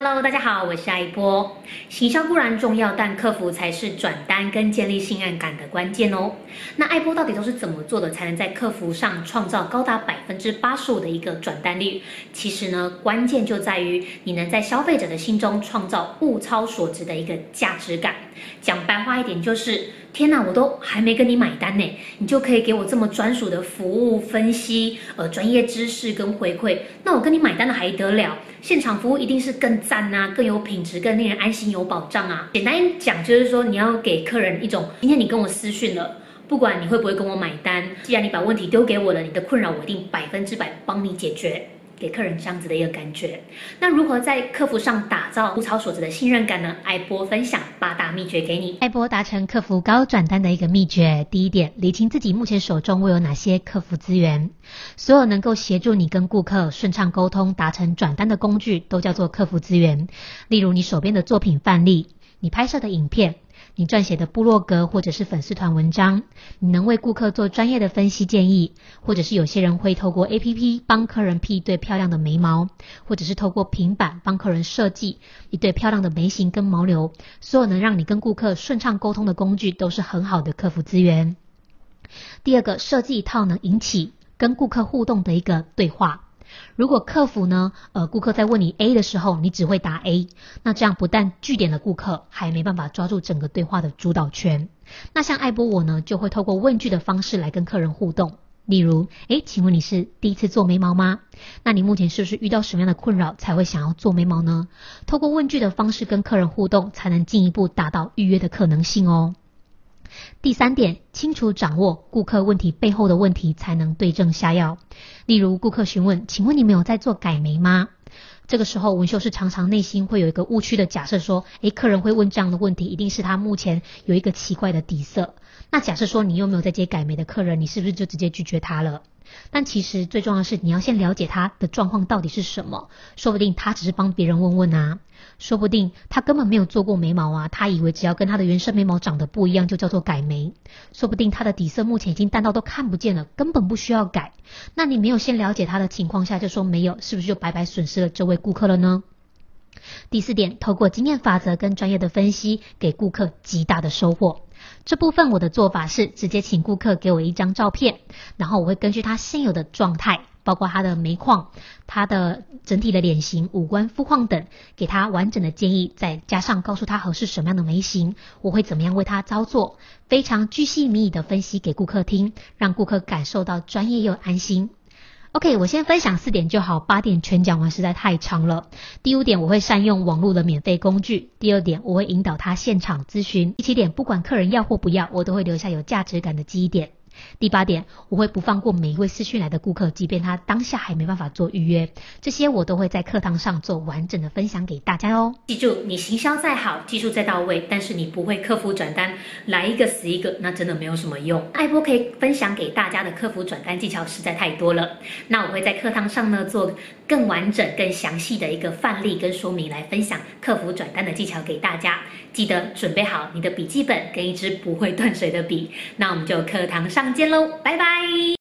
Hello，大家好，我是艾波。行销固然重要，但客服才是转单跟建立信任感的关键哦。那爱波到底都是怎么做的，才能在客服上创造高达百分之八十五的一个转单率？其实呢，关键就在于你能在消费者的心中创造物超所值的一个价值感。讲白话一点就是，天哪，我都还没跟你买单呢，你就可以给我这么专属的服务分析、呃专业知识跟回馈，那我跟你买单的还得了？现场服务一定是更赞啊，更有品质，更令人安心有保障啊。简单讲就是说，你要给客人一种，今天你跟我私讯了，不管你会不会跟我买单，既然你把问题丢给我了，你的困扰我一定百分之百帮你解决。给客人这样子的一个感觉，那如何在客服上打造物超所值的信任感呢？艾波分享八大秘诀给你。艾波达成客服高转单的一个秘诀，第一点，理清自己目前手中会有哪些客服资源。所有能够协助你跟顾客顺畅沟通、达成转单的工具，都叫做客服资源。例如你手边的作品范例，你拍摄的影片。你撰写的部落格或者是粉丝团文章，你能为顾客做专业的分析建议，或者是有些人会透过 APP 帮客人 P 一对漂亮的眉毛，或者是透过平板帮客人设计一对漂亮的眉形跟毛流，所有能让你跟顾客顺畅沟通的工具都是很好的客服资源。第二个，设计一套能引起跟顾客互动的一个对话。如果客服呢，呃，顾客在问你 A 的时候，你只会答 A，那这样不但据点了顾客，还没办法抓住整个对话的主导权。那像艾波我呢，就会透过问句的方式来跟客人互动。例如，诶，请问你是第一次做眉毛吗？那你目前是不是遇到什么样的困扰才会想要做眉毛呢？透过问句的方式跟客人互动，才能进一步达到预约的可能性哦。第三点，清楚掌握顾客问题背后的问题，才能对症下药。例如，顾客询问：“请问你们有在做改眉吗？”这个时候，纹绣师常常内心会有一个误区的假设，说：“诶，客人会问这样的问题，一定是他目前有一个奇怪的底色。”那假设说你又没有在接改眉的客人，你是不是就直接拒绝他了？但其实最重要的是，你要先了解他的状况到底是什么。说不定他只是帮别人问问啊，说不定他根本没有做过眉毛啊，他以为只要跟他的原生眉毛长得不一样就叫做改眉。说不定他的底色目前已经淡到都看不见了，根本不需要改。那你没有先了解他的情况下就说没有，是不是就白白损失了这位顾客了呢？第四点，透过经验法则跟专业的分析，给顾客极大的收获。这部分我的做法是直接请顾客给我一张照片，然后我会根据他现有的状态，包括他的眉况、他的整体的脸型、五官肤况等，给他完整的建议，再加上告诉他合适什么样的眉形，我会怎么样为他操作，非常巨细靡遗的分析给顾客听，让顾客感受到专业又安心。OK，我先分享四点就好，八点全讲完实在太长了。第五点，我会善用网络的免费工具。第二点，我会引导他现场咨询。第七点，不管客人要或不要，我都会留下有价值感的记忆点。第八点，我会不放过每一位私讯来的顾客，即便他当下还没办法做预约，这些我都会在课堂上做完整的分享给大家哦。记住，你行销再好，技术再到位，但是你不会客服转单，来一个死一个，那真的没有什么用。艾波可以分享给大家的客服转单技巧实在太多了，那我会在课堂上呢做更完整、更详细的一个范例跟说明来分享客服转单的技巧给大家。记得准备好你的笔记本跟一支不会断水的笔，那我们就课堂上见喽，拜拜。